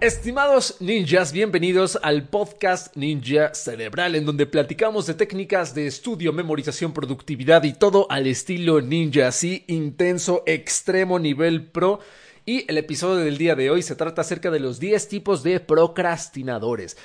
Estimados ninjas, bienvenidos al podcast Ninja Cerebral, en donde platicamos de técnicas de estudio, memorización, productividad y todo al estilo ninja, así intenso, extremo, nivel pro. Y el episodio del día de hoy se trata acerca de los 10 tipos de procrastinadores.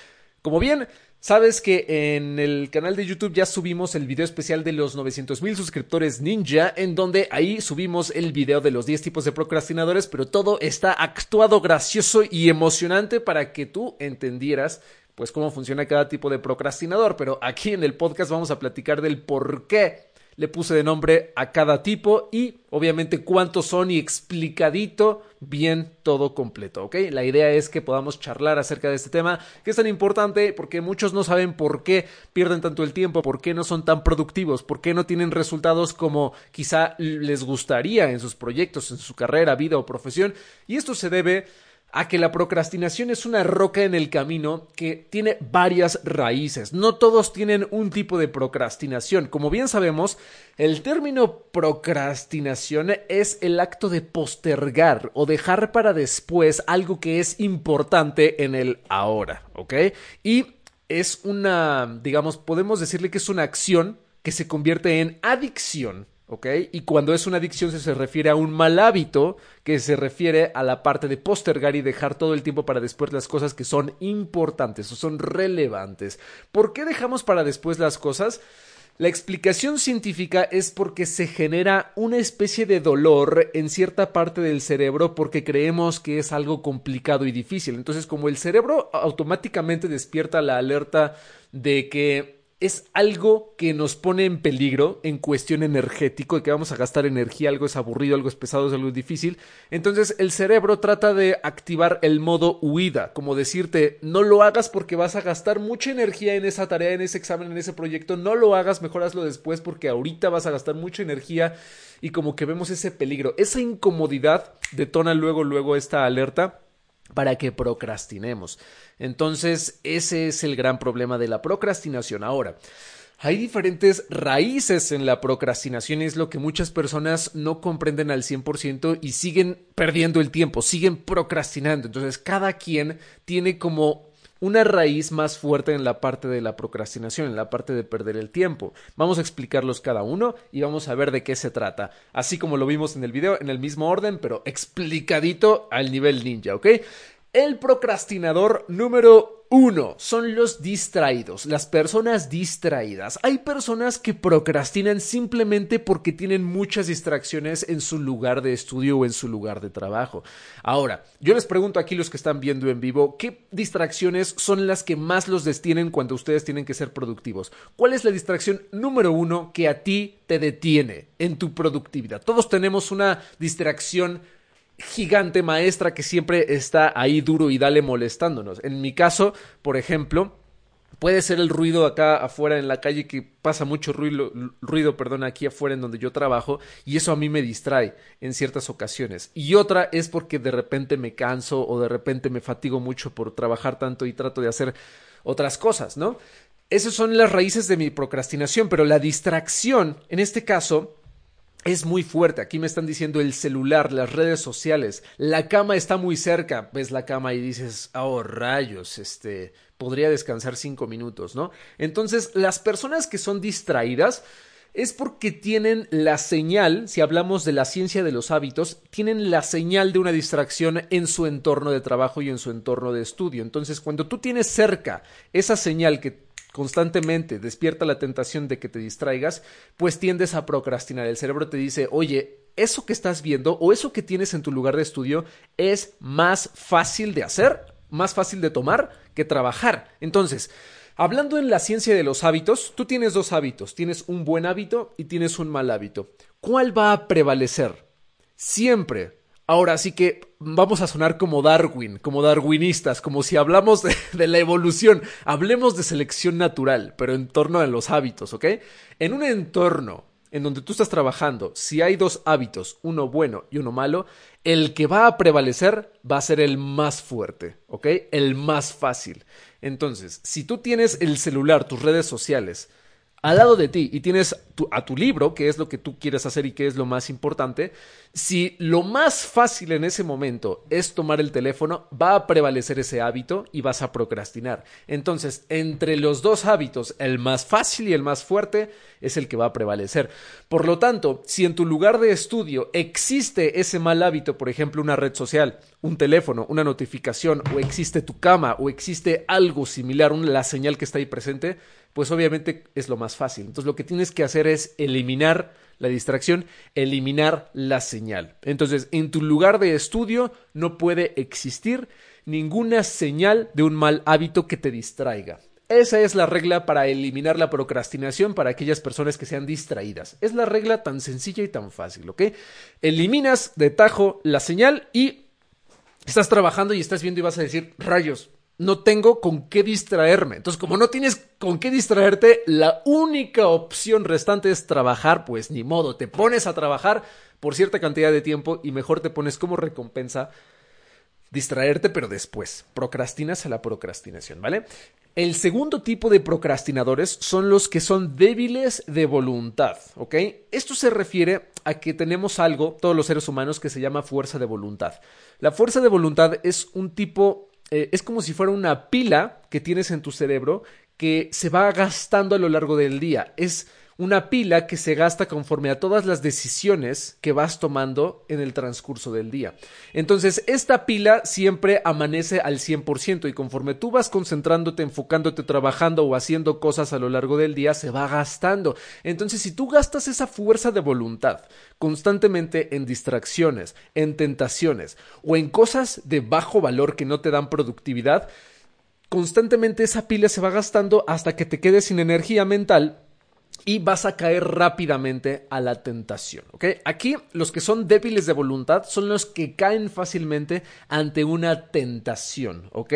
Como bien Sabes que en el canal de YouTube ya subimos el video especial de los 900 mil suscriptores ninja, en donde ahí subimos el video de los 10 tipos de procrastinadores, pero todo está actuado gracioso y emocionante para que tú entendieras pues cómo funciona cada tipo de procrastinador. Pero aquí en el podcast vamos a platicar del por qué le puse de nombre a cada tipo y obviamente cuántos son y explicadito bien todo completo, ¿ok? La idea es que podamos charlar acerca de este tema que es tan importante porque muchos no saben por qué pierden tanto el tiempo, por qué no son tan productivos, por qué no tienen resultados como quizá les gustaría en sus proyectos, en su carrera, vida o profesión y esto se debe a que la procrastinación es una roca en el camino que tiene varias raíces. No todos tienen un tipo de procrastinación. Como bien sabemos, el término procrastinación es el acto de postergar o dejar para después algo que es importante en el ahora, ¿ok? Y es una, digamos, podemos decirle que es una acción que se convierte en adicción Y cuando es una adicción se, refiere a un mal hábito que se refiere a la parte de postergar y dejar todo el tiempo para después las cosas que son importantes o son relevantes. ¿Por qué dejamos para después las cosas? La explicación científica es porque se genera una especie de dolor en cierta parte del cerebro porque creemos que es algo complicado y difícil. Entonces, como el cerebro automáticamente despierta la alerta de que es algo que nos pone en peligro en cuestión energético, de que vamos a gastar energía, algo es aburrido, algo es pesado, es algo difícil. Entonces el cerebro trata de activar el modo huida, como decirte, no lo hagas porque vas a gastar mucha energía en esa tarea, en ese examen, en ese proyecto, no lo hagas, mejor hazlo después porque ahorita vas a gastar mucha energía. Y como que vemos ese peligro, esa incomodidad detona luego, luego esta alerta para que procrastinemos. Entonces, ese es el gran problema de la procrastinación. Ahora, hay diferentes raíces en la procrastinación y es lo que muchas personas no comprenden al 100% y siguen perdiendo el tiempo, siguen procrastinando. Entonces, cada quien tiene como una raíz más fuerte en la parte de la procrastinación, en la parte de perder el tiempo. Vamos a explicarlos cada uno y vamos a ver de qué se trata. Así como lo vimos en el video, en el mismo orden, pero explicadito al nivel ninja, ¿ok? El procrastinador número uno son los distraídos, las personas distraídas. Hay personas que procrastinan simplemente porque tienen muchas distracciones en su lugar de estudio o en su lugar de trabajo. Ahora, yo les pregunto aquí los que están viendo en vivo, ¿qué distracciones son las que más los detienen cuando ustedes tienen que ser productivos? ¿Cuál es la distracción número uno que a ti te detiene en tu productividad? Todos tenemos una distracción gigante maestra que siempre está ahí duro y dale molestándonos. En mi caso, por ejemplo, puede ser el ruido acá afuera en la calle que pasa mucho ruido, ruido, perdón, aquí afuera en donde yo trabajo y eso a mí me distrae en ciertas ocasiones. Y otra es porque de repente me canso o de repente me fatigo mucho por trabajar tanto y trato de hacer otras cosas, ¿no? Esas son las raíces de mi procrastinación, pero la distracción, en este caso, es muy fuerte. Aquí me están diciendo el celular, las redes sociales. La cama está muy cerca. Ves la cama y dices, oh rayos, este, podría descansar cinco minutos, ¿no? Entonces, las personas que son distraídas es porque tienen la señal, si hablamos de la ciencia de los hábitos, tienen la señal de una distracción en su entorno de trabajo y en su entorno de estudio. Entonces, cuando tú tienes cerca esa señal que constantemente despierta la tentación de que te distraigas, pues tiendes a procrastinar. El cerebro te dice, oye, eso que estás viendo o eso que tienes en tu lugar de estudio es más fácil de hacer, más fácil de tomar que trabajar. Entonces, hablando en la ciencia de los hábitos, tú tienes dos hábitos, tienes un buen hábito y tienes un mal hábito. ¿Cuál va a prevalecer? Siempre Ahora sí que vamos a sonar como Darwin, como darwinistas, como si hablamos de, la evolución, hablemos de selección natural, pero en torno a los hábitos, ¿ok? En un entorno en donde tú estás trabajando, si hay dos hábitos, uno bueno y uno malo, el que va a prevalecer va a ser el más fuerte, ¿ok? El más fácil. Entonces, si tú tienes el celular, tus redes sociales, al lado de ti y tienes a tu libro, que es lo que tú quieres hacer y que es lo más importante, si lo más fácil en ese momento es tomar el teléfono, va a prevalecer ese hábito y vas a procrastinar. Entonces, entre los dos hábitos, el más fácil y el más fuerte es el que va a prevalecer. Por lo tanto, si en tu lugar de estudio existe ese mal hábito, por ejemplo, una red social, un teléfono, una notificación, o existe tu cama, o existe algo similar, la señal que está ahí presente, pues obviamente es lo más fácil. Entonces lo que tienes que hacer es eliminar la distracción, eliminar la señal. Entonces, en tu lugar de estudio no puede existir ninguna señal de un mal hábito que te distraiga. Esa es la regla para eliminar la procrastinación para aquellas personas que sean distraídas. Es la regla tan sencilla y tan fácil, ¿ok? Eliminas de tajo la señal y estás trabajando y estás viendo y vas a decir, rayos, no tengo con qué distraerme. Entonces, como no tienes con qué distraerte, la única opción restante es trabajar, pues ni modo, te pones a trabajar por cierta cantidad de tiempo y mejor te pones como recompensa distraerte, pero después. Procrastinas a la procrastinación, ¿vale? El segundo tipo de procrastinadores son los que son débiles de voluntad, ¿ok? Esto se refiere a que tenemos algo, todos los seres humanos, que se llama fuerza de voluntad. La fuerza de voluntad es un tipo eh, es como si fuera una pila que tienes en tu cerebro que se va gastando a lo largo del día. Es una pila que se gasta conforme a todas las decisiones que vas tomando en el transcurso del día. Entonces, esta pila siempre amanece al 100% y conforme tú vas concentrándote, enfocándote, trabajando o haciendo cosas a lo largo del día, se va gastando. Entonces, si tú gastas esa fuerza de voluntad constantemente en distracciones, en tentaciones o en cosas de bajo valor que no te dan productividad, constantemente esa pila se va gastando hasta que te quedes sin energía mental y vas a caer rápidamente a la tentación. ¿ok? Aquí los que son débiles de voluntad son los que caen fácilmente ante una tentación. ¿ok?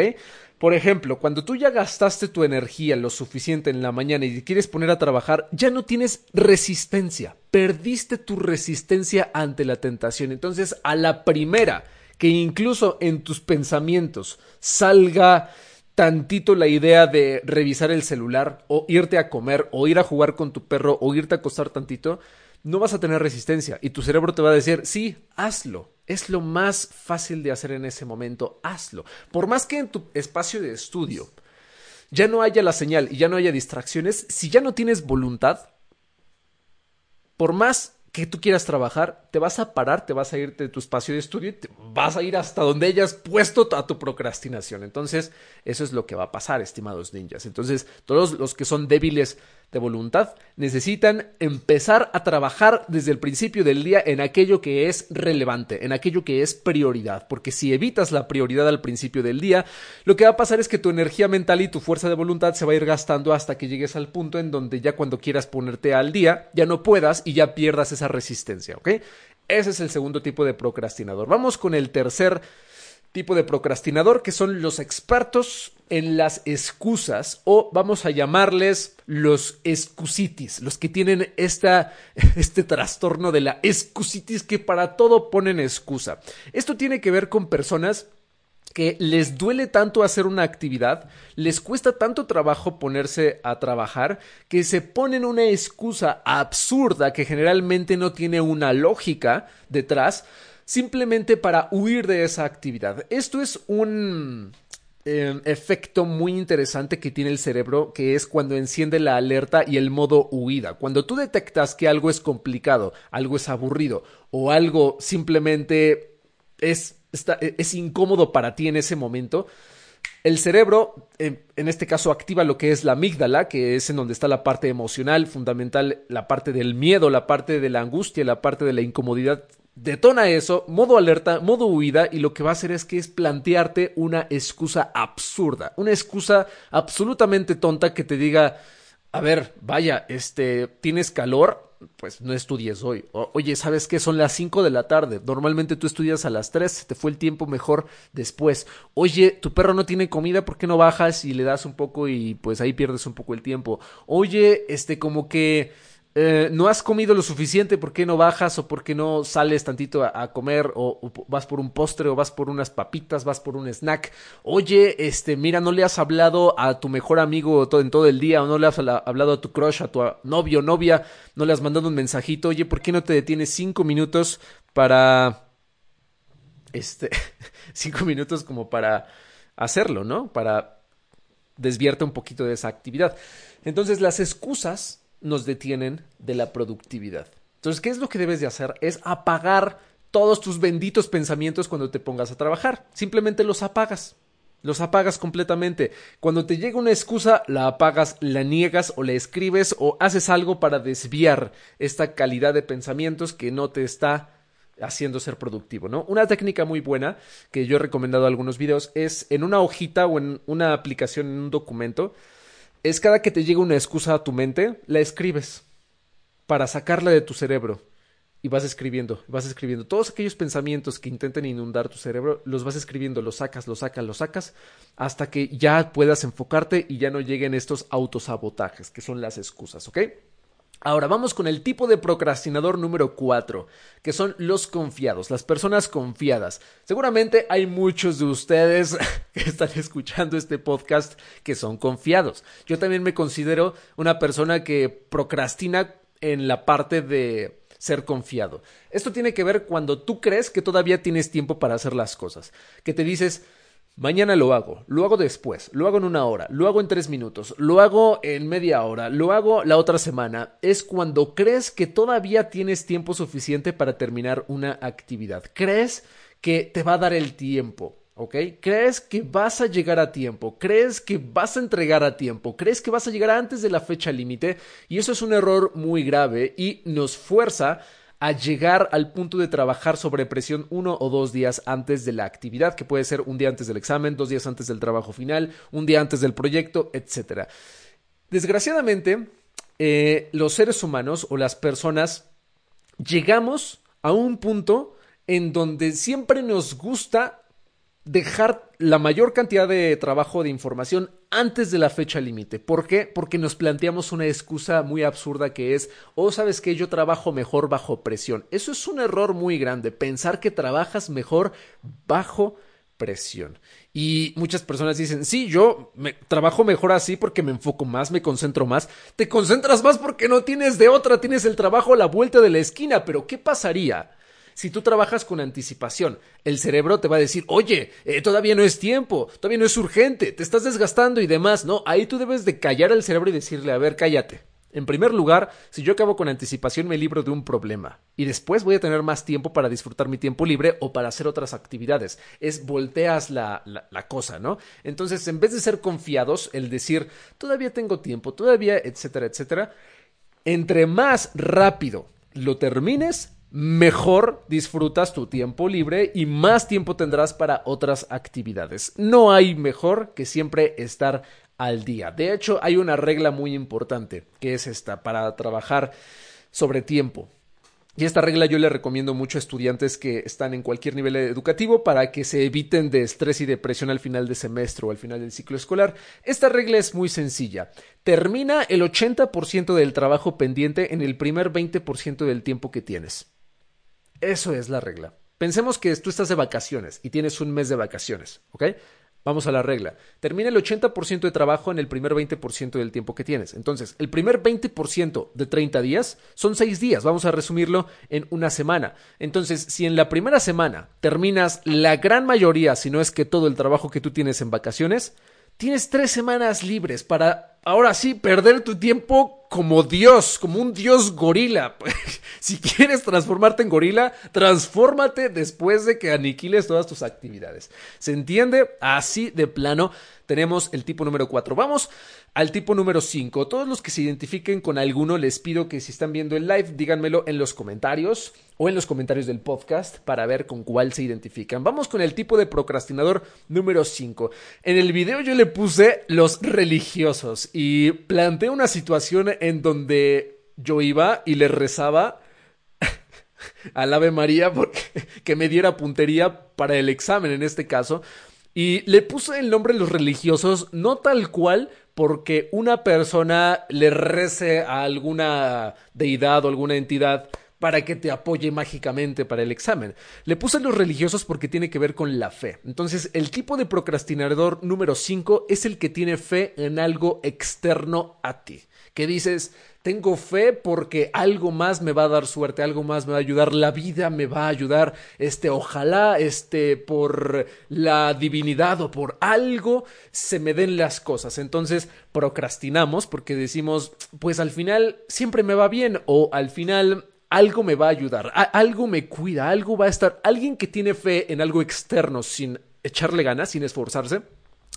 Por ejemplo, cuando tú ya gastaste tu energía lo suficiente en la mañana y te quieres poner a trabajar, ya no tienes resistencia. Perdiste tu resistencia ante la tentación. Entonces, a la primera que incluso en tus pensamientos salga tantito la idea de revisar el celular o irte a comer o ir a jugar con tu perro o irte a acostar tantito, no vas a tener resistencia y tu cerebro te va a decir, sí, hazlo. Es lo más fácil de hacer en ese momento, hazlo. Por más que en tu espacio de estudio ya no haya la señal y ya no haya distracciones, si ya no tienes voluntad, por más que tú quieras trabajar, te vas a parar, te vas a ir de tu espacio de estudio y te vas a ir hasta donde hayas puesto a tu procrastinación. Entonces, eso es lo que va a pasar, estimados ninjas. Entonces, todos los que son débiles de voluntad necesitan empezar a trabajar desde el principio del día en aquello que es relevante, en aquello que es prioridad, porque si evitas la prioridad al principio del día, lo que va a pasar es que tu energía mental y tu fuerza de voluntad se va a ir gastando hasta que llegues al punto en donde ya cuando quieras ponerte al día, ya no puedas y ya pierdas esa resistencia, ¿ok? Ese es el segundo tipo de procrastinador. Vamos con el tercer tipo de procrastinador, que son los expertos en las excusas o vamos a llamarles los excusitis, los que tienen esta, este trastorno de la excusitis que para todo ponen excusa. Esto tiene que ver con personas que les duele tanto hacer una actividad, les cuesta tanto trabajo ponerse a trabajar, que se ponen una excusa absurda que generalmente no tiene una lógica detrás, simplemente para huir de esa actividad. Esto es un eh, efecto muy interesante que tiene el cerebro, que es cuando enciende la alerta y el modo huida. Cuando tú detectas que algo es complicado, algo es aburrido o algo simplemente es, es incómodo para ti en ese momento, el cerebro, en este caso, activa lo que es la amígdala, que es en donde está la parte emocional, fundamental, la parte del miedo, la parte de la angustia, la parte de la incomodidad detona eso, modo alerta, modo huida, y lo que va a hacer es que es plantearte una excusa absurda, una excusa absolutamente tonta que te diga, a ver, vaya, este, tienes calor, pues no estudies hoy. oye, ¿sabes qué? Son las 5 de la tarde. Normalmente tú estudias a las 3, te fue el tiempo mejor después. Oye, tu perro no tiene comida, ¿por qué no bajas y le das un poco y pues ahí pierdes un poco el tiempo? Oye, este, como que eh, no has comido lo suficiente, ¿por qué no bajas o por qué no sales tantito a, comer o, vas por un postre o vas por unas papitas, vas por un snack? Oye, este, mira, no le has hablado a tu mejor amigo todo, en todo el día o no le has hablado a tu crush, a tu novio novia, no le has mandado un mensajito, oye, ¿por qué no te detienes cinco minutos para... Este, cinco minutos como para hacerlo, ¿no? Para desviarte un poquito de esa actividad. Entonces, las excusas nos detienen de la productividad. Entonces, ¿qué es lo que debes de hacer? Es apagar todos tus benditos pensamientos cuando te pongas a trabajar. Simplemente los apagas. Los apagas completamente. Cuando te llega una excusa, la apagas, la niegas o la escribes o haces algo para desviar esta calidad de pensamientos que no te está haciendo ser productivo, ¿no? Una técnica muy buena que yo he recomendado en algunos videos es en una hojita o en una aplicación, en un documento, es cada que te llega una excusa a tu mente, la escribes para sacarla de tu cerebro. Y vas escribiendo, vas escribiendo. Todos aquellos pensamientos que intenten inundar tu cerebro, los vas escribiendo, los sacas, los sacas, los sacas, hasta que ya puedas enfocarte y ya no lleguen estos autosabotajes, que son las excusas, ¿ok? Ahora vamos con el tipo de procrastinador número 4, que son los confiados, las personas confiadas. Seguramente hay muchos de ustedes que están escuchando este podcast que son confiados. Yo también me considero una persona que procrastina en la parte de ser confiado. Esto tiene que ver cuando tú crees que todavía tienes tiempo para hacer las cosas, que te dices, Mañana lo hago, lo hago después, lo hago en una hora, lo hago en tres minutos, lo hago en media hora, lo hago la otra semana. Es cuando crees que todavía tienes tiempo suficiente para terminar una actividad. Crees que te va a dar el tiempo. ¿Ok? Crees que vas a llegar a tiempo, crees que vas a entregar a tiempo, crees que vas a llegar antes de la fecha límite y eso es un error muy grave y nos fuerza a llegar al punto de trabajar sobre presión uno o dos días antes de la actividad, que puede ser un día antes del examen, dos días antes del trabajo final, un día antes del proyecto, etc. Desgraciadamente, eh, los seres humanos o las personas llegamos a un punto en donde siempre nos gusta dejar la mayor cantidad de trabajo de información antes de la fecha límite. ¿Por qué? Porque nos planteamos una excusa muy absurda que es, oh, sabes que yo trabajo mejor bajo presión. Eso es un error muy grande, pensar que trabajas mejor bajo presión. Y muchas personas dicen, sí, yo me, trabajo mejor así porque me enfoco más, me concentro más. Te concentras más porque no tienes de otra, tienes el trabajo a la vuelta de la esquina, pero ¿qué pasaría? Si tú trabajas con anticipación, el cerebro te va a decir, oye, eh, todavía no es tiempo, todavía no es urgente, te estás desgastando y demás, ¿no? Ahí tú debes de callar al cerebro y decirle, a ver, cállate. En primer lugar, si yo acabo con anticipación me libro de un problema y después voy a tener más tiempo para disfrutar mi tiempo libre o para hacer otras actividades. Es volteas la, la, la, cosa, ¿no? Entonces, en vez de ser confiados, el decir, todavía tengo tiempo, todavía, etcétera, etcétera, entre más rápido lo termines, mejor disfrutas tu tiempo libre y más tiempo tendrás para otras actividades. No hay mejor que siempre estar al día. De hecho, hay una regla muy importante, que es esta, para trabajar sobre tiempo. Y esta regla yo le recomiendo mucho a estudiantes que están en cualquier nivel educativo para que se eviten de estrés y depresión al final de semestre o al final del ciclo escolar. Esta regla es muy sencilla. Termina el 80% del trabajo pendiente en el primer 20% del tiempo que tienes. Eso es la regla. Pensemos que tú estás de vacaciones y tienes un mes de vacaciones, ¿ok? Vamos a la regla. Termina el 80% de trabajo en el primer 20% del tiempo que tienes. Entonces, el primer 20% de 30 días son 6 días. Vamos a resumirlo en una semana. Entonces, si en la primera semana terminas la gran mayoría, si no es que todo el trabajo que tú tienes en vacaciones, tienes 3 semanas libres para ahora sí perder tu tiempo como Dios, como un Dios gorila. si quieres transformarte en gorila, transfórmate después de que aniquiles todas tus actividades. ¿Se entiende? Así de plano tenemos el tipo número 4. Vamos al tipo número 5. Todos los que se identifiquen con alguno, les pido que si están viendo el live, díganmelo en los comentarios o en los comentarios del podcast para ver con cuál se identifican. Vamos con el tipo de procrastinador número 5. En el video yo le puse los religiosos y planteé una situación en donde yo iba y le rezaba al Ave María porque que me diera puntería para el examen en este caso Y le puse el nombre de los religiosos, no tal cual, porque una persona le rece a alguna deidad o alguna entidad para que te apoye mágicamente para el examen. Le puse los religiosos porque tiene que ver con la fe. Entonces, el tipo de procrastinador número 5 es el que tiene fe en algo externo a ti. Que dices, tengo fe porque algo más me va a dar suerte, algo más me va a ayudar, la vida me va a ayudar, este, ojalá, este, por la divinidad o por algo se me den las cosas. Entonces procrastinamos porque decimos, pues al final siempre me va bien o al final algo me va a ayudar, algo me cuida, algo va a estar, alguien que tiene fe en algo externo sin echarle ganas, sin esforzarse,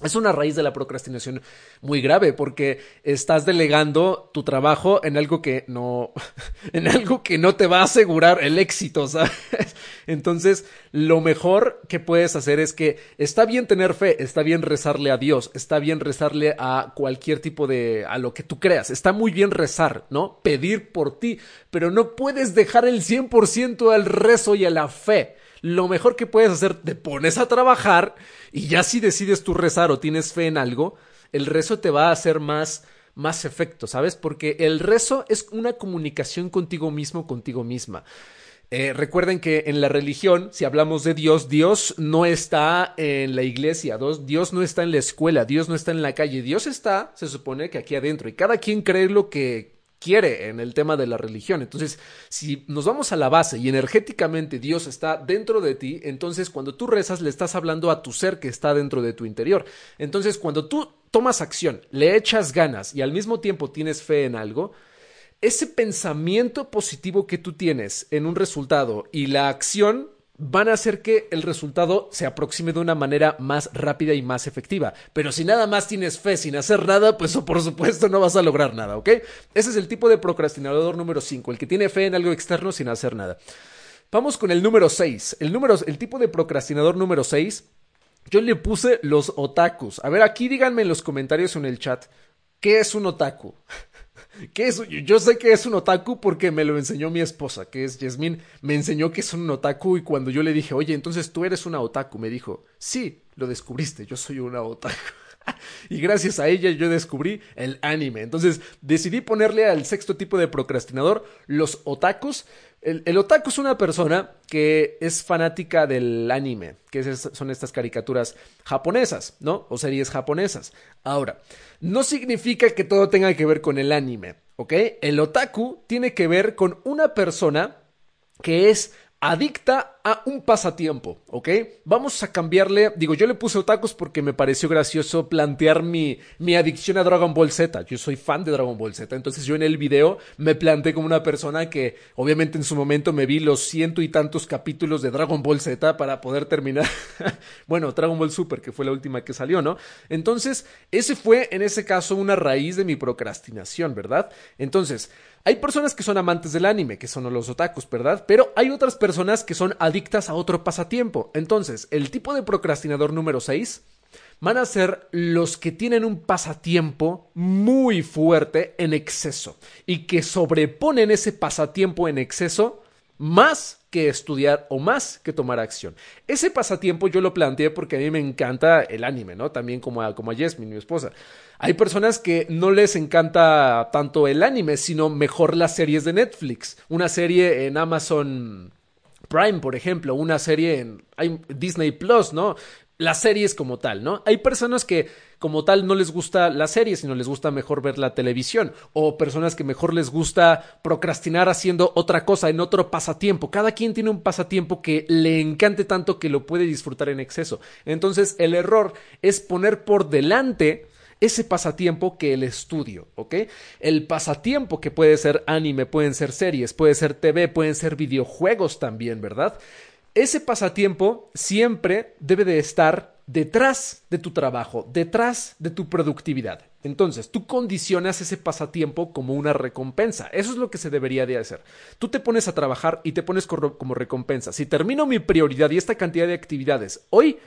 es una raíz de la procrastinación muy grave porque estás delegando tu trabajo en algo que no en algo que no te va a asegurar el éxito, ¿sabes? Entonces, lo mejor que puedes hacer es que está bien tener fe, está bien rezarle a Dios, está bien rezarle a cualquier tipo de a lo que tú creas, está muy bien rezar, ¿no? Pedir por ti, pero no puedes dejar el 100% al rezo y a la fe lo mejor que puedes hacer, te pones a trabajar y ya si decides tú rezar o tienes fe en algo, el rezo te va a hacer más más efecto, ¿sabes? Porque el rezo es una comunicación contigo mismo, contigo misma. Eh, recuerden que en la religión, si hablamos de Dios, Dios no está en la iglesia, Dios no está en la escuela, Dios no está en la calle, Dios está, se supone que aquí adentro, y cada quien cree lo que quiere en el tema de la religión. Entonces, si nos vamos a la base y energéticamente Dios está dentro de ti, entonces cuando tú rezas le estás hablando a tu ser que está dentro de tu interior. Entonces, cuando tú tomas acción, le echas ganas y al mismo tiempo tienes fe en algo, ese pensamiento positivo que tú tienes en un resultado y la acción van a hacer que el resultado se aproxime de una manera más rápida y más efectiva. Pero si nada más tienes fe sin hacer nada, pues por supuesto no vas a lograr nada, ¿ok? Ese es el tipo de procrastinador número 5, el que tiene fe en algo externo sin hacer nada. Vamos con el número 6. El, número, el tipo de procrastinador número 6, yo le puse los otakus. A ver, aquí díganme en los comentarios o en el chat, ¿qué es un otaku? ¿Qué es? Yo sé que es un otaku porque me lo enseñó mi esposa, que es Yasmin. Me enseñó que es un otaku y cuando yo le dije, oye, entonces tú eres una otaku, me dijo, sí, lo descubriste, yo soy una otaku. y gracias a ella yo descubrí el anime. Entonces decidí ponerle al sexto tipo de procrastinador los otakus. El, otaku es una persona que es fanática del anime, que son estas caricaturas japonesas, ¿no? O series japonesas. Ahora, no significa que todo tenga que ver con el anime, ¿ok? El otaku tiene que ver con una persona que es adicta a un pasatiempo, ¿ok? Vamos a cambiarle, digo, yo le puse otakus porque me pareció gracioso plantear mi, mi adicción a Dragon Ball Z. Yo soy fan de Dragon Ball Z, entonces yo en el video me planteé como una persona que obviamente en su momento me vi los ciento y tantos capítulos de Dragon Ball Z para poder terminar, bueno, Dragon Ball Super, que fue la última que salió, ¿no? Entonces, ese fue en ese caso una raíz de mi procrastinación, ¿verdad? Entonces, hay personas que son amantes del anime, que son los otakus, ¿verdad? Pero hay otras personas que son adictas a otro pasatiempo. Entonces, el tipo de procrastinador número 6 van a ser los que tienen un pasatiempo muy fuerte en exceso y que sobreponen ese pasatiempo en exceso más que estudiar o más que tomar acción. Ese pasatiempo yo lo planteé porque a mí me encanta el anime, ¿no? También como a, como a Jasmine, mi esposa. Hay personas que no les encanta tanto el anime, sino mejor las series de Netflix. Una serie en Amazon Prime, por ejemplo, una serie en Disney Plus, ¿no? Las series como tal, ¿no? Hay personas que como tal no les gusta la serie, sino les gusta mejor ver la televisión, o personas que mejor les gusta procrastinar haciendo otra cosa en otro pasatiempo. Cada quien tiene un pasatiempo que le encante tanto que lo puede disfrutar en exceso. Entonces, el error es poner por delante ese pasatiempo que el estudio, ¿ok? El pasatiempo que puede ser anime, pueden ser series, puede ser TV, pueden ser videojuegos también, ¿verdad? Ese pasatiempo siempre debe de estar detrás de tu trabajo, detrás de tu productividad. Entonces, tú condicionas ese pasatiempo como una recompensa. Eso es lo que se debería de hacer. Tú te pones a trabajar y te pones como recompensa. Si termino mi prioridad y esta cantidad de actividades hoy,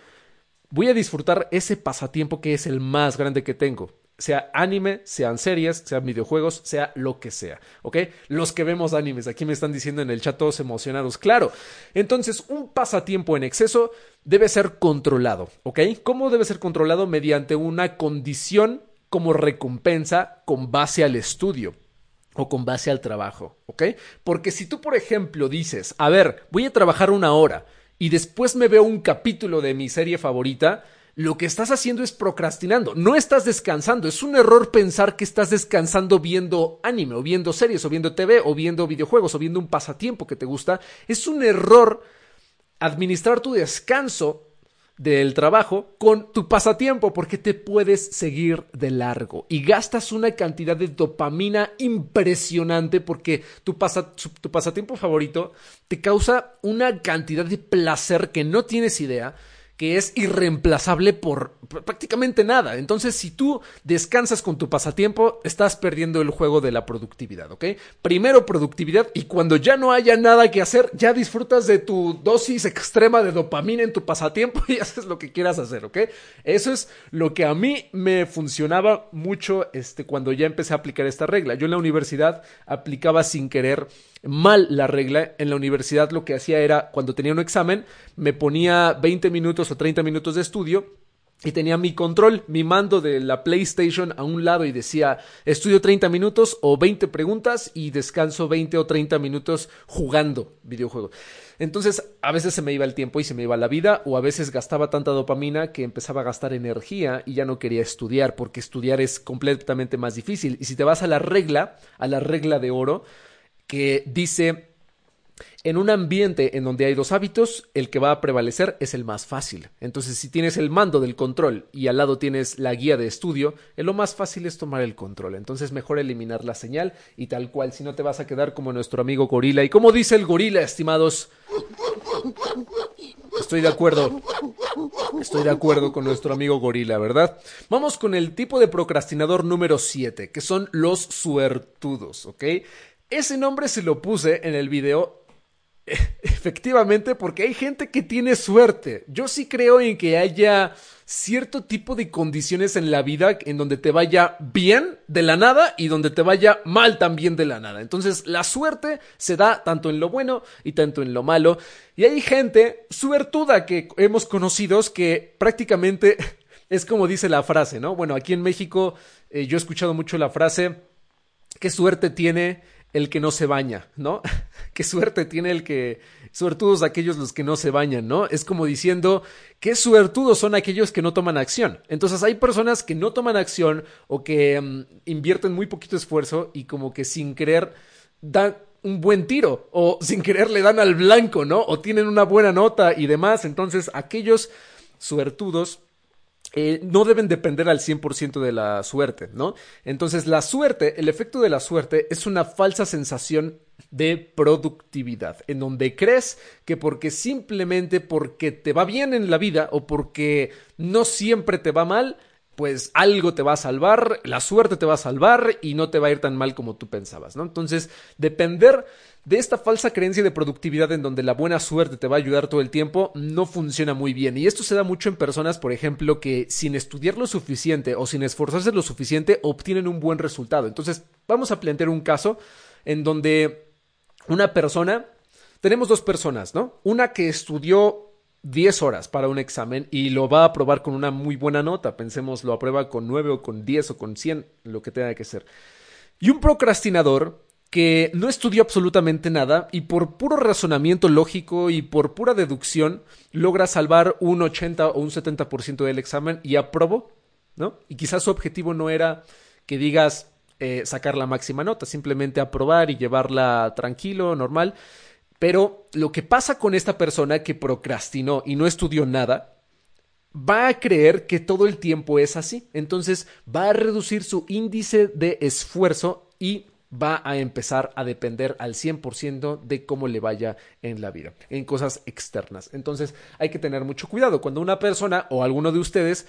voy a disfrutar ese pasatiempo que es el más grande que tengo sea anime, sean series, sean videojuegos, sea lo que sea, ¿ok? Los que vemos animes, aquí me están diciendo en el chat todos emocionados, claro. Entonces, un pasatiempo en exceso debe ser controlado, ¿ok? ¿Cómo debe ser controlado? Mediante una condición como recompensa con base al estudio o con base al trabajo, ¿ok? Porque si tú, por ejemplo, dices, a ver, voy a trabajar una hora y después me veo un capítulo de mi serie favorita, lo que estás haciendo es procrastinando, no estás descansando. Es un error pensar que estás descansando viendo anime o viendo series o viendo TV o viendo videojuegos o viendo un pasatiempo que te gusta. Es un error administrar tu descanso del trabajo con tu pasatiempo porque te puedes seguir de largo. Y gastas una cantidad de dopamina impresionante porque tu, tu pasatiempo favorito te causa una cantidad de placer que no tienes idea que es irreemplazable por prácticamente nada. Entonces, si tú descansas con tu pasatiempo, estás perdiendo el juego de la productividad, ¿ok? Primero productividad y cuando ya no haya nada que hacer, ya disfrutas de tu dosis extrema de dopamina en tu pasatiempo y haces lo que quieras hacer, ¿ok? Eso es lo que a mí me funcionaba mucho este, cuando ya empecé a aplicar esta regla. Yo en la universidad aplicaba sin querer mal la regla. En la universidad lo que hacía era, cuando tenía un examen, me ponía 20 minutos o 30 minutos de estudio y tenía mi control, mi mando de la PlayStation a un lado y decía estudio 30 minutos o 20 preguntas y descanso 20 o 30 minutos jugando videojuegos. Entonces a veces se me iba el tiempo y se me iba la vida o a veces gastaba tanta dopamina que empezaba a gastar energía y ya no quería estudiar porque estudiar es completamente más difícil. Y si te vas a la regla, a la regla de oro, que dice, en un ambiente en donde hay dos hábitos, el que va a prevalecer es el más fácil. Entonces, si tienes el mando del control y al lado tienes la guía de estudio, lo más fácil es tomar el control. Entonces, mejor eliminar la señal y tal cual, si no te vas a quedar como nuestro amigo gorila. Y como dice el gorila, estimados, estoy de acuerdo. Estoy de acuerdo con nuestro amigo gorila, ¿verdad? Vamos con el tipo de procrastinador número 7, que son los suertudos, ¿ok? Ese nombre se lo puse en el video efectivamente porque hay gente que tiene suerte. Yo sí creo en que haya cierto tipo de condiciones en la vida en donde te vaya bien de la nada y donde te vaya mal también de la nada. Entonces la suerte se da tanto en lo bueno y tanto en lo malo. Y hay gente suertuda que hemos conocido que prácticamente es como dice la frase, ¿no? Bueno, aquí en México eh, yo he escuchado mucho la frase, ¿qué suerte tiene? El que no se baña, ¿no? qué suerte tiene el que, suertudos aquellos los que no se bañan, ¿no? Es como diciendo, qué suertudos son aquellos que no toman acción. Entonces hay personas que no toman acción o que mm, invierten muy poquito esfuerzo y como que sin querer dan un buen tiro o sin querer le dan al blanco, ¿no? O tienen una buena nota y demás. Entonces aquellos suertudos eh, no deben depender al 100% de la suerte, ¿no? Entonces, la suerte, el efecto de la suerte es una falsa sensación de productividad, en donde crees que porque simplemente porque te va bien en la vida o porque no siempre te va mal, pues algo te va a salvar, la suerte te va a salvar y no te va a ir tan mal como tú pensabas, ¿no? Entonces, depender de esta falsa creencia de productividad en donde la buena suerte te va a ayudar todo el tiempo no funciona muy bien. Y esto se da mucho en personas, por ejemplo, que sin estudiar lo suficiente o sin esforzarse lo suficiente obtienen un buen resultado. Entonces, vamos a plantear un caso en donde una persona, tenemos dos personas, ¿no? Una que estudió 10 horas para un examen y lo va a aprobar con una muy buena nota. Pensemos, lo aprueba con 9 o con 10 o con 100, lo que tenga que ser. Y un procrastinador que no estudió absolutamente nada y por puro razonamiento lógico y por pura deducción logra salvar un 80 o un 70% del examen y aprobó, ¿no? Y quizás su objetivo no era que digas eh, sacar la máxima nota, simplemente aprobar y llevarla tranquilo, normal, pero lo que pasa con esta persona que procrastinó y no estudió nada, va a creer que todo el tiempo es así. Entonces va a reducir su índice de esfuerzo y va a empezar a depender al 100% de cómo le vaya en la vida, en cosas externas. Entonces hay que tener mucho cuidado. Cuando una persona o alguno de ustedes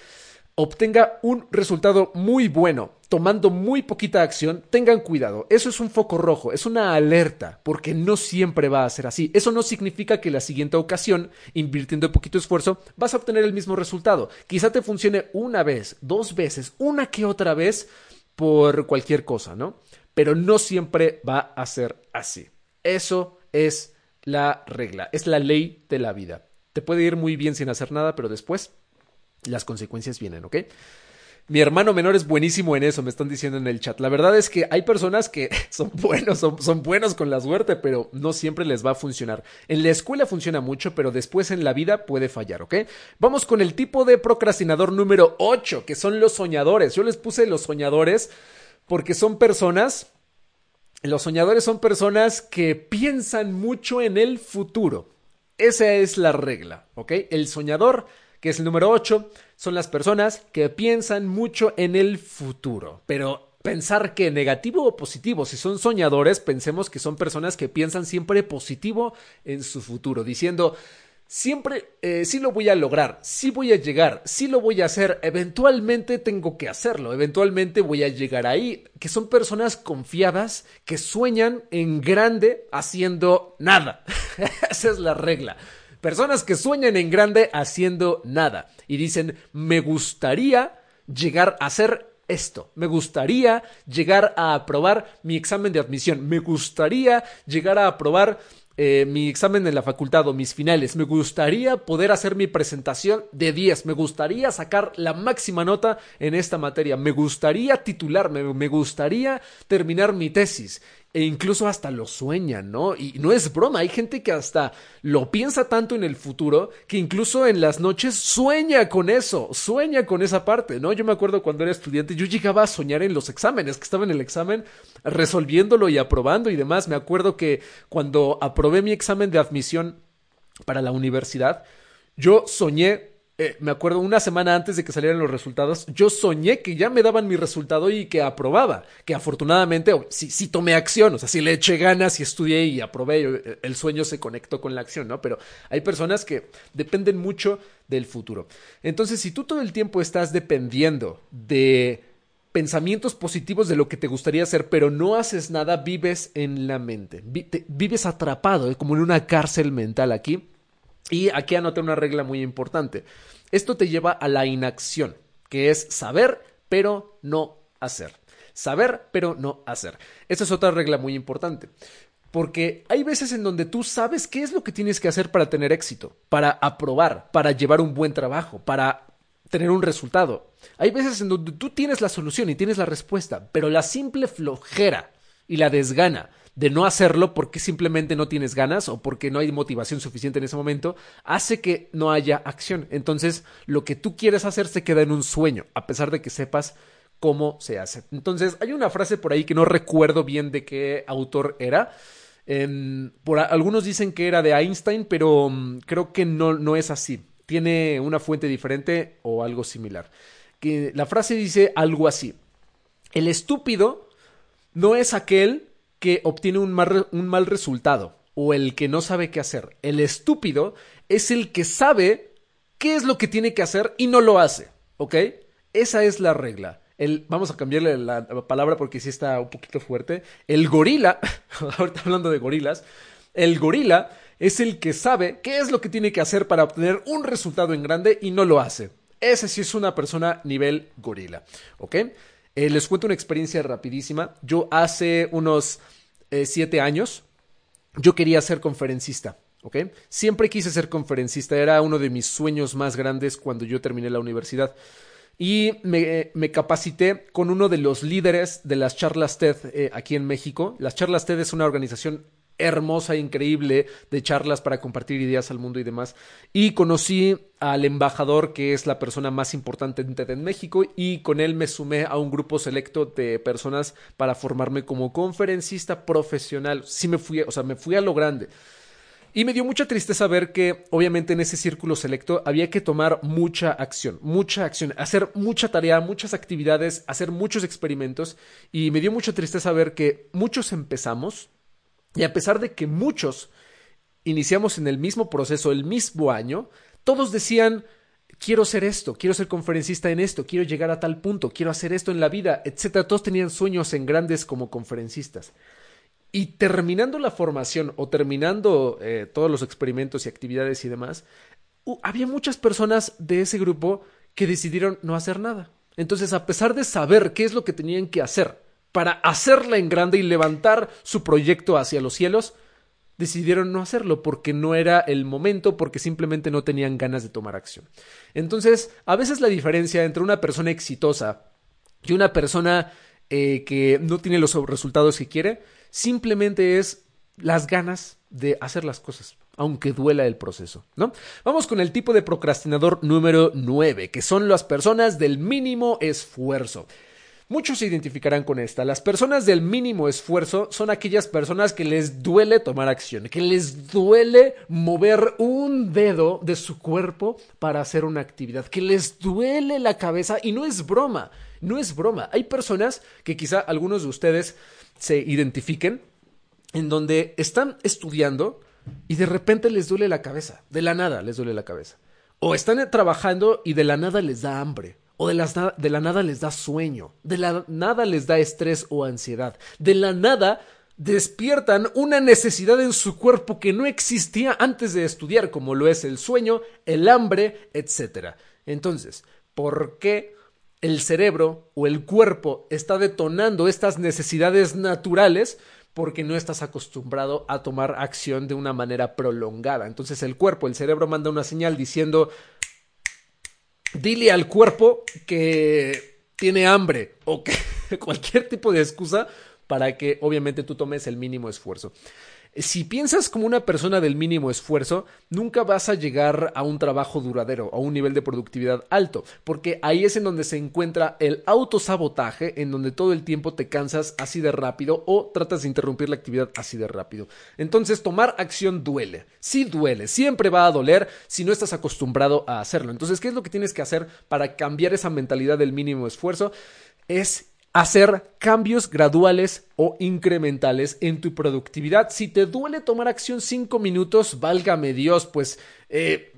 obtenga un resultado muy bueno, tomando muy poquita acción, tengan cuidado. Eso es un foco rojo, es una alerta, porque no siempre va a ser así. Eso no significa que la siguiente ocasión, invirtiendo poquito esfuerzo, vas a obtener el mismo resultado. Quizá te funcione una vez, dos veces, una que otra vez por cualquier cosa, ¿no? Pero no siempre va a ser así. Eso es la regla, es la ley de la vida. Te puede ir muy bien sin hacer nada, pero después las consecuencias vienen, ¿ok? Mi hermano menor es buenísimo en eso, me están diciendo en el chat. La verdad es que hay personas que son buenos, son, buenos con la suerte, pero no siempre les va a funcionar. En la escuela funciona mucho, pero después en la vida puede fallar, ¿ok? Vamos con el tipo de procrastinador número 8, que son los soñadores. Yo les puse los soñadores porque son personas, los soñadores son personas que piensan mucho en el futuro. Esa es la regla, ¿ok? El soñador que es el número 8, son las personas que piensan mucho en el futuro. Pero pensar que negativo o positivo, si son soñadores, pensemos que son personas que piensan siempre positivo en su futuro, diciendo, siempre eh, sí lo voy a lograr, sí voy a llegar, sí lo voy a hacer, eventualmente tengo que hacerlo, eventualmente voy a llegar ahí, que son personas confiadas que sueñan en grande haciendo nada. Esa es la regla. Personas que sueñan en grande haciendo nada y dicen, me gustaría llegar a hacer esto, me gustaría llegar a aprobar mi examen de admisión, me gustaría llegar a aprobar eh, mi examen en la facultad o mis finales. Me gustaría poder hacer mi presentación de 10. Me gustaría sacar la máxima nota en esta materia. Me gustaría titularme. Me gustaría terminar mi tesis e incluso hasta lo sueñan, ¿no? Y no es broma, hay gente que hasta lo piensa tanto en el futuro que incluso en las noches sueña con eso, sueña con esa parte, ¿no? Yo me acuerdo cuando era estudiante, yo llegaba a soñar en los exámenes, que estaba en el examen resolviéndolo y aprobando y demás. Me acuerdo que cuando aprobé mi examen de admisión para la universidad, yo soñé eh, me acuerdo una semana antes de que salieran los resultados, yo soñé que ya me daban mi resultado y que aprobaba, que afortunadamente sí tomé acción, o sea, sí le eché ganas y estudié y aprobé, eh, el sueño se conectó con la acción, ¿no? Pero hay personas que dependen mucho del futuro. Entonces, si tú todo el tiempo estás dependiendo de pensamientos positivos de lo que te gustaría hacer, pero no haces nada, vives en la mente, vives atrapado, ¿eh? como en una cárcel mental aquí y aquí anoté una regla muy importante. Esto te lleva a la inacción, que es saber pero no hacer. Saber pero no hacer. Esta es otra regla muy importante. Porque hay veces en donde tú sabes qué es lo que tienes que hacer para tener éxito, para aprobar, para llevar un buen trabajo, para tener un resultado. Hay veces en donde tú tienes la solución y tienes la respuesta, pero la simple flojera y la desgana de no hacerlo porque simplemente no tienes ganas o porque no hay motivación suficiente en ese momento, hace que no haya acción. Entonces, lo que tú quieres hacer se queda en un sueño, a pesar de que sepas cómo se hace. Entonces, hay una frase por ahí que no recuerdo bien de qué autor era. por, algunos dicen que era de Einstein, pero mm, creo que no, no es así. Tiene una fuente diferente o algo similar. Que la frase dice algo así. El estúpido no es aquel que obtiene un mal, resultado o el que no sabe qué hacer. El estúpido es el que sabe qué es lo que tiene que hacer y no lo hace. ¿Ok? Esa es la regla. El, vamos a cambiarle la palabra porque sí está un poquito fuerte. El gorila, ahorita hablando de gorilas, el gorila es el que sabe qué es lo que tiene que hacer para obtener un resultado en grande y no lo hace. Ese sí es una persona nivel gorila. ¿Ok? Eh, les cuento una experiencia rapidísima. Yo hace unos eh, siete años, yo quería ser conferencista. Siempre quise ser conferencista, era uno de mis sueños más grandes cuando yo terminé la universidad. Y me, me capacité con uno de los líderes de las charlas TED eh, aquí en México. Las charlas TED es una organización hermosa, increíble de charlas para compartir ideas al mundo y demás. Y conocí al embajador, que es la persona más importante en México, y con él me sumé a un grupo selecto de personas para formarme como conferencista profesional. Sí me fui, o sea, me fui a lo grande. Y me dio mucha tristeza ver que, obviamente, en ese círculo selecto había que tomar mucha acción, mucha acción, hacer mucha tarea, muchas actividades, hacer muchos experimentos. Y me dio mucha tristeza ver que muchos empezamos, y a pesar de que muchos iniciamos en el mismo proceso, el mismo año, todos decían quiero ser esto, quiero ser conferencista en esto, quiero llegar a tal punto, quiero hacer esto en la vida, etcétera. Todos tenían sueños en grandes como conferencistas. Y terminando la formación o terminando eh, todos los experimentos y actividades y demás, había muchas personas de ese grupo que decidieron no hacer nada. Entonces, a pesar de saber qué es lo que tenían que hacer para hacerla en grande y levantar su proyecto hacia los cielos, decidieron no hacerlo porque no era el momento, porque simplemente no tenían ganas de tomar acción. Entonces, a veces la diferencia entre una persona exitosa y una persona eh, que no tiene los resultados que quiere, simplemente es las ganas de hacer las cosas, aunque duela el proceso, ¿no? Vamos con el tipo de procrastinador número 9, que son las personas del mínimo esfuerzo. Muchos se identificarán con esta. Las personas del mínimo esfuerzo son aquellas personas que les duele tomar acción, que les duele mover un dedo de su cuerpo para hacer una actividad, que les duele la cabeza y no es broma, no es broma. Hay personas que quizá algunos de ustedes se identifiquen en donde están estudiando y de repente les duele la cabeza, de la nada les duele la cabeza. O están trabajando y de la nada les da hambre o de, la nada les da sueño, de la nada les da estrés o ansiedad, de la nada despiertan una necesidad en su cuerpo que no existía antes de estudiar, como lo es el sueño, el hambre, etc. Entonces, ¿por qué el cerebro o el cuerpo está detonando estas necesidades naturales? porque no estás acostumbrado a tomar acción de una manera prolongada. Entonces el cuerpo, el cerebro manda una señal diciendo, dile al cuerpo que tiene hambre o que cualquier tipo de excusa para que obviamente tú tomes el mínimo esfuerzo si piensas como una persona del mínimo esfuerzo, nunca vas a llegar a un trabajo duradero, a un nivel de productividad alto, porque ahí es en donde se encuentra el autosabotaje, en donde todo el tiempo te cansas así de rápido o tratas de interrumpir la actividad así de rápido. Entonces, tomar acción duele, sí duele, siempre va a doler si no estás acostumbrado a hacerlo. Entonces, ¿qué es lo que tienes que hacer para cambiar esa mentalidad del mínimo esfuerzo? Es hacer cambios graduales o incrementales en tu productividad. Si te duele tomar acción cinco minutos, válgame Dios, pues eh,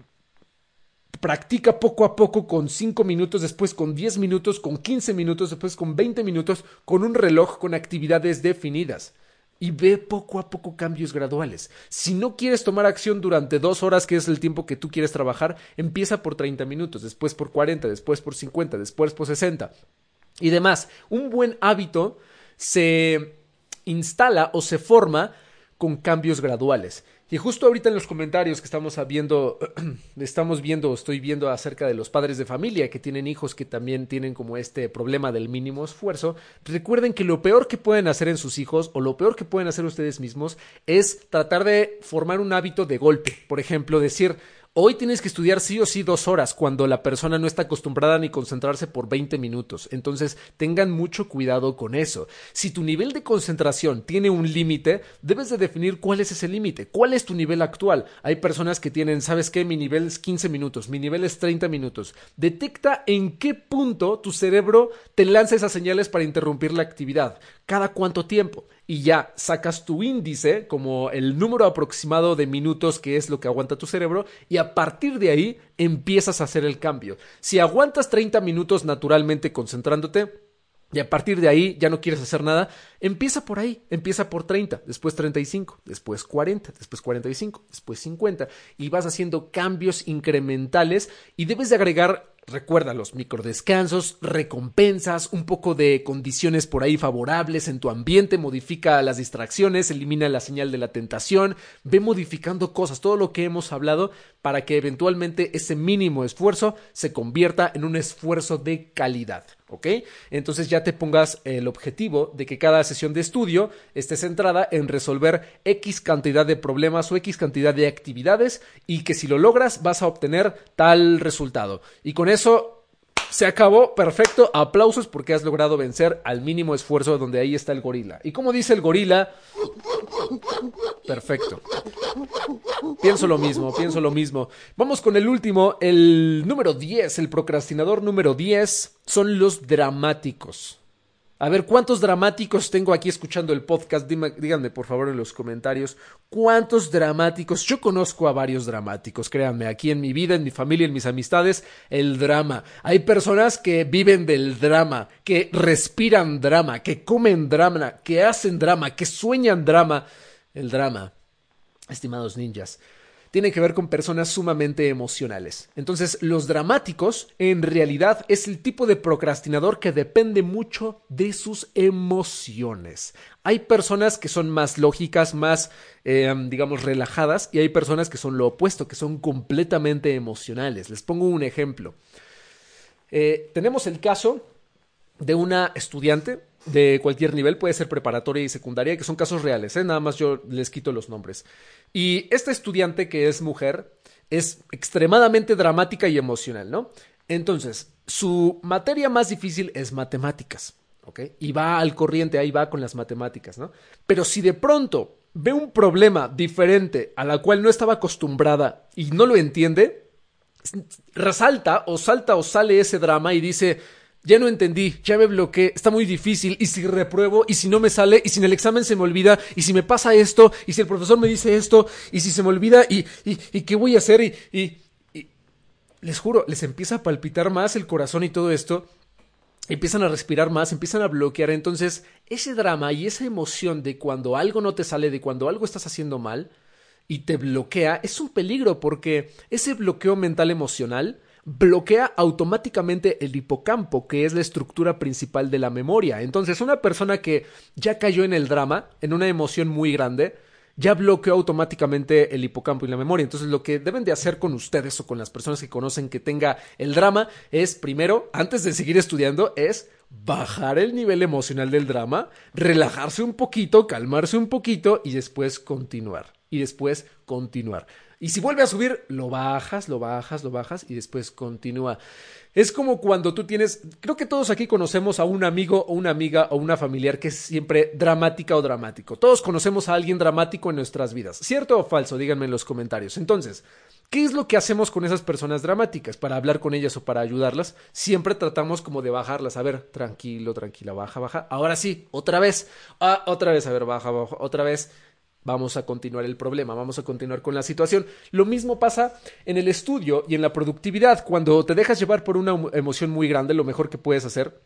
practica poco a poco con cinco minutos, después con 10 minutos, con 15 minutos, después con 20 minutos, con un reloj con actividades definidas. Y ve poco a poco cambios graduales. Si no quieres tomar acción durante dos horas, que es el tiempo que tú quieres trabajar, empieza por 30 minutos, después por 40, después por 50, después por 60 y demás. Un buen hábito se instala o se forma con cambios graduales. Y justo ahorita en los comentarios que estamos viendo, estamos viendo, estoy viendo acerca de los padres de familia que tienen hijos que también tienen como este problema del mínimo esfuerzo, recuerden que lo peor que pueden hacer en sus hijos o lo peor que pueden hacer ustedes mismos es tratar de formar un hábito de golpe. Por ejemplo, decir, Hoy tienes que estudiar sí o sí dos horas cuando la persona no está acostumbrada ni concentrarse por 20 minutos. Entonces tengan mucho cuidado con eso. Si tu nivel de concentración tiene un límite, debes de definir cuál es ese límite. ¿Cuál es tu nivel actual? Hay personas que tienen, ¿sabes qué? Mi nivel es 15 minutos, mi nivel es 30 minutos. Detecta en qué punto tu cerebro te lanza esas señales para interrumpir la actividad. ¿Cada cuánto tiempo? Y ya sacas tu índice como el número aproximado de minutos que es lo que aguanta tu cerebro y a partir de ahí empiezas a hacer el cambio. Si aguantas 30 minutos naturalmente concentrándote, y a partir de ahí ya no quieres hacer nada, empieza por ahí, empieza por 30, después 35, después 40, después 45, después 50 y vas haciendo cambios incrementales y debes de agregar Recuerda los microdescansos, recompensas, un poco de condiciones por ahí favorables en tu ambiente, modifica las distracciones, elimina la señal de la tentación, ve modificando cosas, todo lo que hemos hablado para que eventualmente ese mínimo esfuerzo se convierta en un esfuerzo de calidad. ¿Ok? Entonces ya te pongas el objetivo de que cada sesión de estudio esté centrada en resolver X cantidad de problemas o X cantidad de actividades y que si lo logras vas a obtener tal resultado. Y con eso se acabó, perfecto, aplausos porque has logrado vencer al mínimo esfuerzo donde ahí está el gorila. Y como dice el gorila, perfecto. Pienso lo mismo, pienso lo mismo. Vamos con el último, el número 10, el procrastinador número 10 son los dramáticos. A ver, ¿cuántos dramáticos tengo aquí escuchando el podcast? díganme por favor en los comentarios. ¿Cuántos dramáticos? Yo conozco a varios dramáticos, créanme, aquí en mi vida, en mi familia, en mis amistades, el drama. Hay personas que viven del drama, que respiran drama, que comen drama, que hacen drama, que sueñan drama. El drama, estimados ninjas tiene que ver con personas sumamente emocionales. Entonces, los dramáticos en realidad es el tipo de procrastinador que depende mucho de sus emociones. Hay personas que son más lógicas, más, eh, digamos, relajadas, y hay personas que son lo opuesto, que son completamente emocionales. Les pongo un ejemplo. Eh, tenemos el caso de una estudiante de cualquier nivel, puede ser preparatoria y secundaria, que son casos reales, ¿eh? nada más yo les quito los nombres. Y esta estudiante que es mujer es extremadamente dramática y emocional, ¿no? Entonces, su materia más difícil es matemáticas, ¿ok? Y va al corriente, ahí va con las matemáticas, ¿no? Pero si de pronto ve un problema diferente a la cual no estaba acostumbrada y no lo entiende, resalta o salta o sale ese drama y dice, ya no entendí, ya me bloqueé, está muy difícil, y si repruebo, y si no me sale, y si en el examen se me olvida, y si me pasa esto, y si el profesor me dice esto, y si se me olvida, y, y, y qué voy a hacer, y, y, y, les juro, les empieza a palpitar más el corazón y todo esto, empiezan a respirar más, empiezan a bloquear, entonces ese drama y esa emoción de cuando algo no te sale, de cuando algo estás haciendo mal, y te bloquea, es un peligro porque ese bloqueo mental emocional bloquea automáticamente el hipocampo, que es la estructura principal de la memoria. Entonces, una persona que ya cayó en el drama, en una emoción muy grande, ya bloqueó automáticamente el hipocampo y la memoria. Entonces, lo que deben de hacer con ustedes o con las personas que conocen que tenga el drama es, primero, antes de seguir estudiando, es bajar el nivel emocional del drama, relajarse un poquito, calmarse un poquito y después continuar. Y después continuar. Y si vuelve a subir, lo bajas, lo bajas, lo bajas y después continúa. Es como cuando tú tienes, creo que todos aquí conocemos a un amigo o una amiga o una familiar que es siempre dramática o dramático. Todos conocemos a alguien dramático en nuestras vidas. ¿Cierto o falso? Díganme en los comentarios. Entonces, ¿qué es lo que hacemos con esas personas dramáticas? Para hablar con ellas o para ayudarlas, siempre tratamos como de bajarlas. A ver, tranquilo, tranquila, baja, baja. Ahora sí, otra vez. Ah, otra vez, a ver, baja, baja, otra vez vamos a continuar el problema, vamos a continuar con la situación. Lo mismo pasa en el estudio y en la productividad. Cuando te dejas llevar por una emoción muy grande, lo mejor que puedes hacer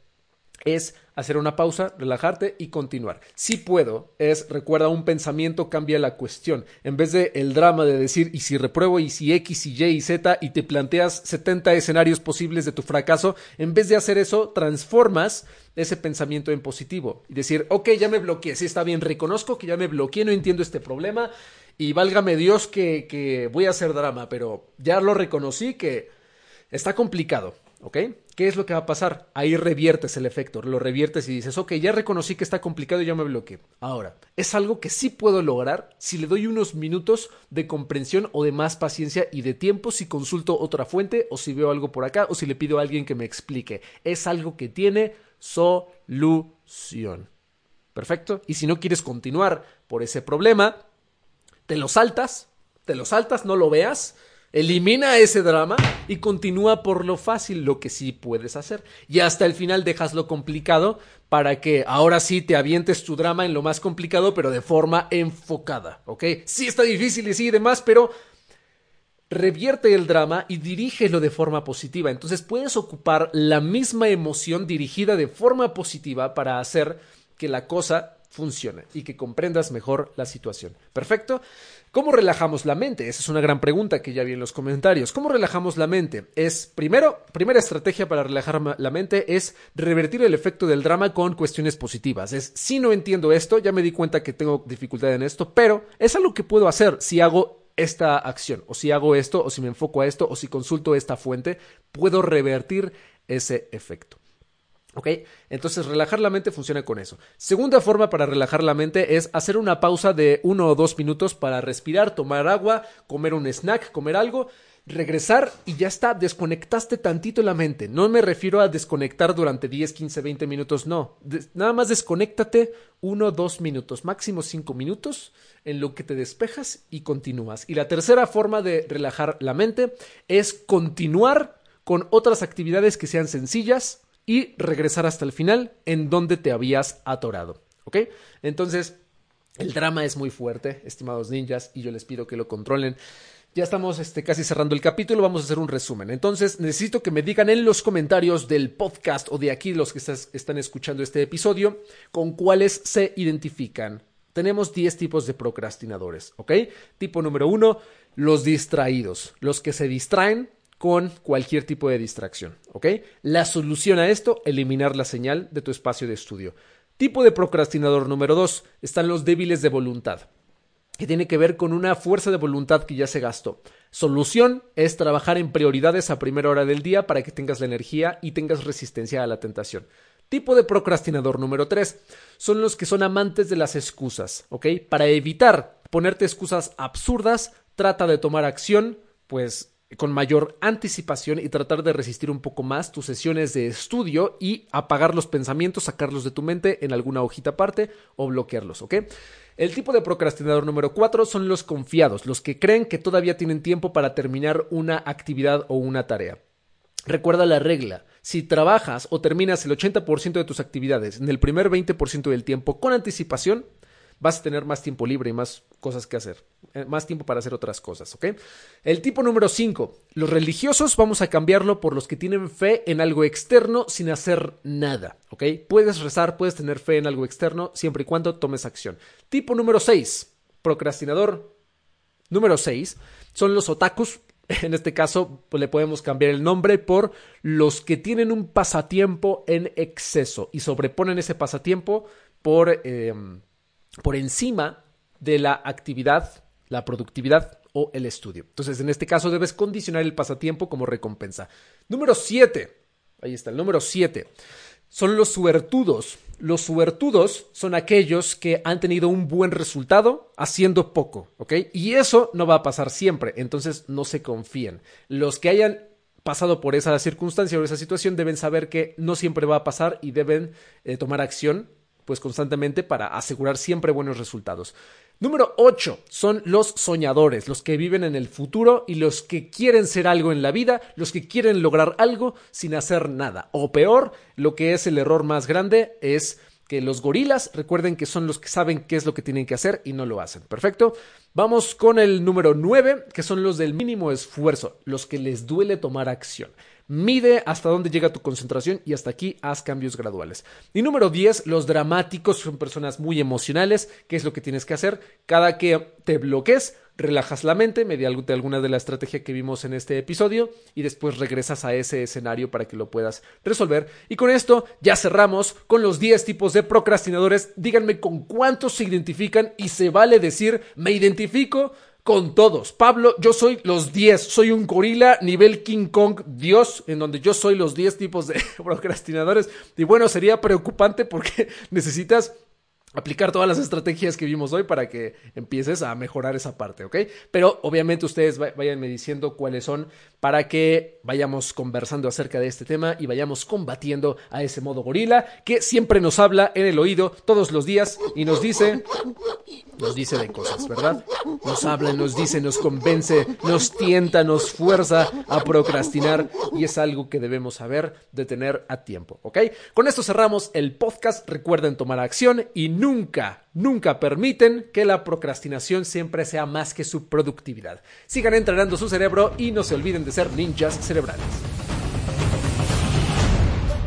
es hacer una pausa, relajarte y continuar. Si puedo, es recuerda un pensamiento cambia la cuestión. En vez de el drama de decir y si repruebo y si X y Y y Z y te planteas 70 escenarios posibles de tu fracaso, en vez de hacer eso, transformas ese pensamiento en positivo y decir, ok, ya me bloqueé, sí está bien, reconozco que ya me bloqueé, no entiendo este problema y válgame Dios que, que voy a hacer drama, pero ya lo reconocí que está complicado, ¿ok? ¿Qué es lo que va a pasar? Ahí reviertes el efecto, lo reviertes y dices, ok, ya reconocí que está complicado y ya me bloqueé. Ahora, es algo que sí puedo lograr si le doy unos minutos de comprensión o de más paciencia y de tiempo si consulto otra fuente o si veo algo por acá o si le pido a alguien que me explique. Es algo que tiene solución. Perfecto. Y si no quieres continuar por ese problema, te lo saltas, te lo saltas, no lo veas, elimina ese drama y continúa por lo fácil, lo que sí puedes hacer. Y hasta el final dejas lo complicado para que ahora sí te avientes tu drama en lo más complicado, pero de forma enfocada, ¿ok? Sí está difícil y sí y demás, pero revierte el drama y dirígelo de forma positiva. Entonces puedes ocupar la misma emoción dirigida de forma positiva para hacer que la cosa funcione y que comprendas mejor la situación. ¿Perfecto? ¿Cómo relajamos la mente? Esa es una gran pregunta que ya vi en los comentarios. ¿Cómo relajamos la mente? Es primero, primera estrategia para relajar la mente es revertir el efecto del drama con cuestiones positivas. Es si no entiendo esto, ya me di cuenta que tengo dificultad en esto, pero es algo que puedo hacer si hago esta acción, o si hago esto, o si me enfoco a esto, o si consulto esta fuente, puedo revertir ese efecto. ¿Ok? Entonces, relajar la mente funciona con eso. Segunda forma para relajar la mente es hacer una pausa de uno o dos minutos para respirar, tomar agua, comer un snack, comer algo regresar y ya está, desconectaste tantito la mente. No me refiero a desconectar durante 10, 15, 20 minutos, no. nada más desconéctate uno, dos minutos, máximo cinco minutos en lo que te despejas y continúas. Y la tercera forma de relajar la mente es continuar con otras actividades que sean sencillas, y regresar hasta el final en donde te habías atorado. ¿Ok? Entonces, el drama es muy fuerte, estimados ninjas, y yo les pido que lo controlen. Ya estamos este, casi cerrando el capítulo, vamos a hacer un resumen. Entonces, necesito que me digan en los comentarios del podcast o de aquí los que están escuchando este episodio con cuáles se identifican. Tenemos 10 tipos de procrastinadores, ¿ok? Tipo número uno, los distraídos, los que se distraen con cualquier tipo de distracción, ¿ok? La solución a esto, eliminar la señal de tu espacio de estudio. Tipo de procrastinador número dos, están los débiles de voluntad que tiene que ver con una fuerza de voluntad que ya se gastó. Solución es trabajar en prioridades a primera hora del día para que tengas la energía y tengas resistencia a la tentación. Tipo de procrastinador número 3 son los que son amantes de las excusas, ¿ok? Para evitar ponerte excusas absurdas, trata de tomar acción, pues con mayor anticipación y tratar de resistir un poco más tus sesiones de estudio y apagar los pensamientos, sacarlos de tu mente en alguna hojita aparte o bloquearlos, ¿ok? El tipo de procrastinador número 4 son los confiados, los que creen que todavía tienen tiempo para terminar una actividad o una tarea. Recuerda la regla, si trabajas o terminas el 80% de tus actividades en el primer 20% del tiempo con anticipación, vas a tener más tiempo libre y más cosas que hacer, eh, más tiempo para hacer otras cosas, ¿ok? El tipo número 5, los religiosos vamos a cambiarlo por los que tienen fe en algo externo sin hacer nada, ¿ok? Puedes rezar, puedes tener fe en algo externo siempre y cuando tomes acción. Tipo número 6, procrastinador número 6, son los otakus, en este caso pues, le podemos cambiar el nombre por los que tienen un pasatiempo en exceso y sobreponen ese pasatiempo por... Em, por encima de la actividad, la productividad o el estudio. Entonces, en este caso debes condicionar el pasatiempo como recompensa. Número 7. Ahí está, el número 7. Son los suertudos. Los suertudos son aquellos que han tenido un buen resultado haciendo poco, ¿ok? Y eso no va a pasar siempre, entonces no se confíen. Los que hayan pasado por esa circunstancia o esa situación deben saber que no siempre va a pasar y deben eh, tomar acción pues constantemente para asegurar siempre buenos resultados. Número 8 son los soñadores, los que viven en el futuro y los que quieren ser algo en la vida, los que quieren lograr algo sin hacer nada. O peor, lo que es el error más grande es que los gorilas recuerden que son los que saben qué es lo que tienen que hacer y no lo hacen. Perfecto. Vamos con el número 9, que son los del mínimo esfuerzo, los que les duele tomar acción. Mide hasta dónde llega tu concentración y hasta aquí haz cambios graduales. Y número 10, los dramáticos son personas muy emocionales. ¿Qué es lo que tienes que hacer? Cada que te bloques, relajas la mente mediante alguna de la estrategia que vimos en este episodio y después regresas a ese escenario para que lo puedas resolver. Y con esto ya cerramos con los 10 tipos de procrastinadores. Díganme con cuántos se identifican y se vale decir me identifico con todos. Pablo, yo soy los 10, soy un gorila nivel King Kong Dios, en donde yo soy los 10 tipos de procrastinadores. Y bueno, sería preocupante porque necesitas aplicar todas las estrategias que vimos hoy para que empieces a mejorar esa parte, ¿ok? Pero obviamente ustedes vayanme diciendo cuáles son para que vayamos conversando acerca de este tema y vayamos combatiendo a ese modo gorila que siempre nos habla en el oído todos los días y nos dice nos dice de cosas, ¿verdad? Nos habla, nos dice, nos convence, nos tienta, nos fuerza a procrastinar y es algo que debemos saber detener a tiempo, ¿ok? Con esto cerramos el podcast. Recuerden tomar acción y nunca, nunca permiten que la procrastinación siempre sea más que su productividad. Sigan entrenando su cerebro y no se olviden de ser ninjas cerebrales.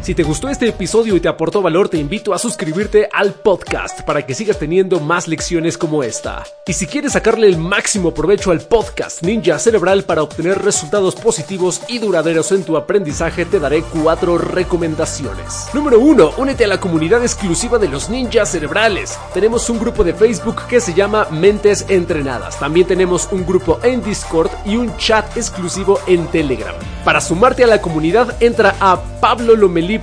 Si te gustó este episodio y te aportó valor, te invito a suscribirte al podcast para que sigas teniendo más lecciones como esta. Y si quieres sacarle el máximo provecho al podcast Ninja Cerebral para obtener resultados positivos y duraderos en tu aprendizaje, te daré cuatro recomendaciones. Número 1. Únete a la comunidad exclusiva de los ninjas cerebrales. Tenemos un grupo de Facebook que se llama Mentes Entrenadas. También tenemos un grupo en Discord y un chat exclusivo en Telegram. Para sumarte a la comunidad, entra a Pablo Lomelí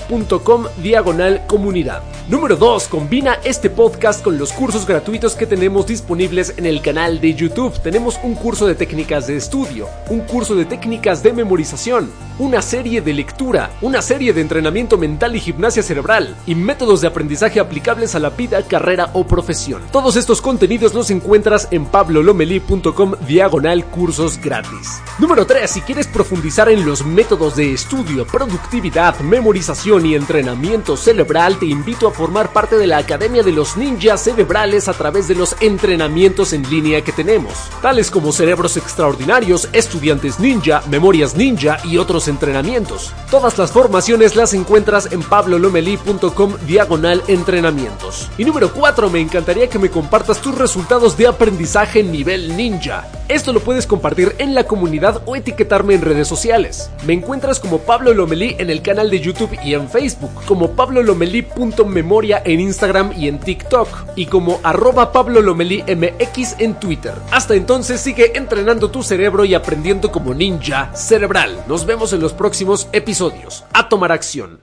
diagonal comunidad. Número 2. Combina este podcast con los cursos gratuitos que tenemos disponibles en el canal de YouTube. Tenemos un curso de técnicas de estudio, un curso de técnicas de memorización, una serie de lectura, una serie de entrenamiento mental y gimnasia cerebral y métodos de aprendizaje aplicables a la vida, carrera o profesión. Todos estos contenidos los encuentras en pablolomeli.com diagonal cursos gratis. Número 3. Si quieres profundizar en los métodos de estudio, productividad, productividad, y entrenamiento cerebral, te invito a formar parte de la Academia de los Ninjas Cerebrales a través de los entrenamientos en línea que tenemos, tales como cerebros extraordinarios, estudiantes ninja, memorias ninja y otros entrenamientos. Todas las formaciones las encuentras en pablolomeli.com diagonal entrenamientos. Y número 4, me encantaría que me compartas tus resultados de aprendizaje nivel ninja. Esto lo puedes compartir en la comunidad o etiquetarme en redes sociales. Me encuentras como Pablo Lomelí en el canal de YouTube y en Facebook, como pablolomeli.memoria en Instagram y en TikTok, y como arroba Pablo MX en Twitter. Hasta entonces sigue entrenando tu cerebro y aprendiendo como ninja cerebral. Nos vemos en los próximos episodios. A tomar acción.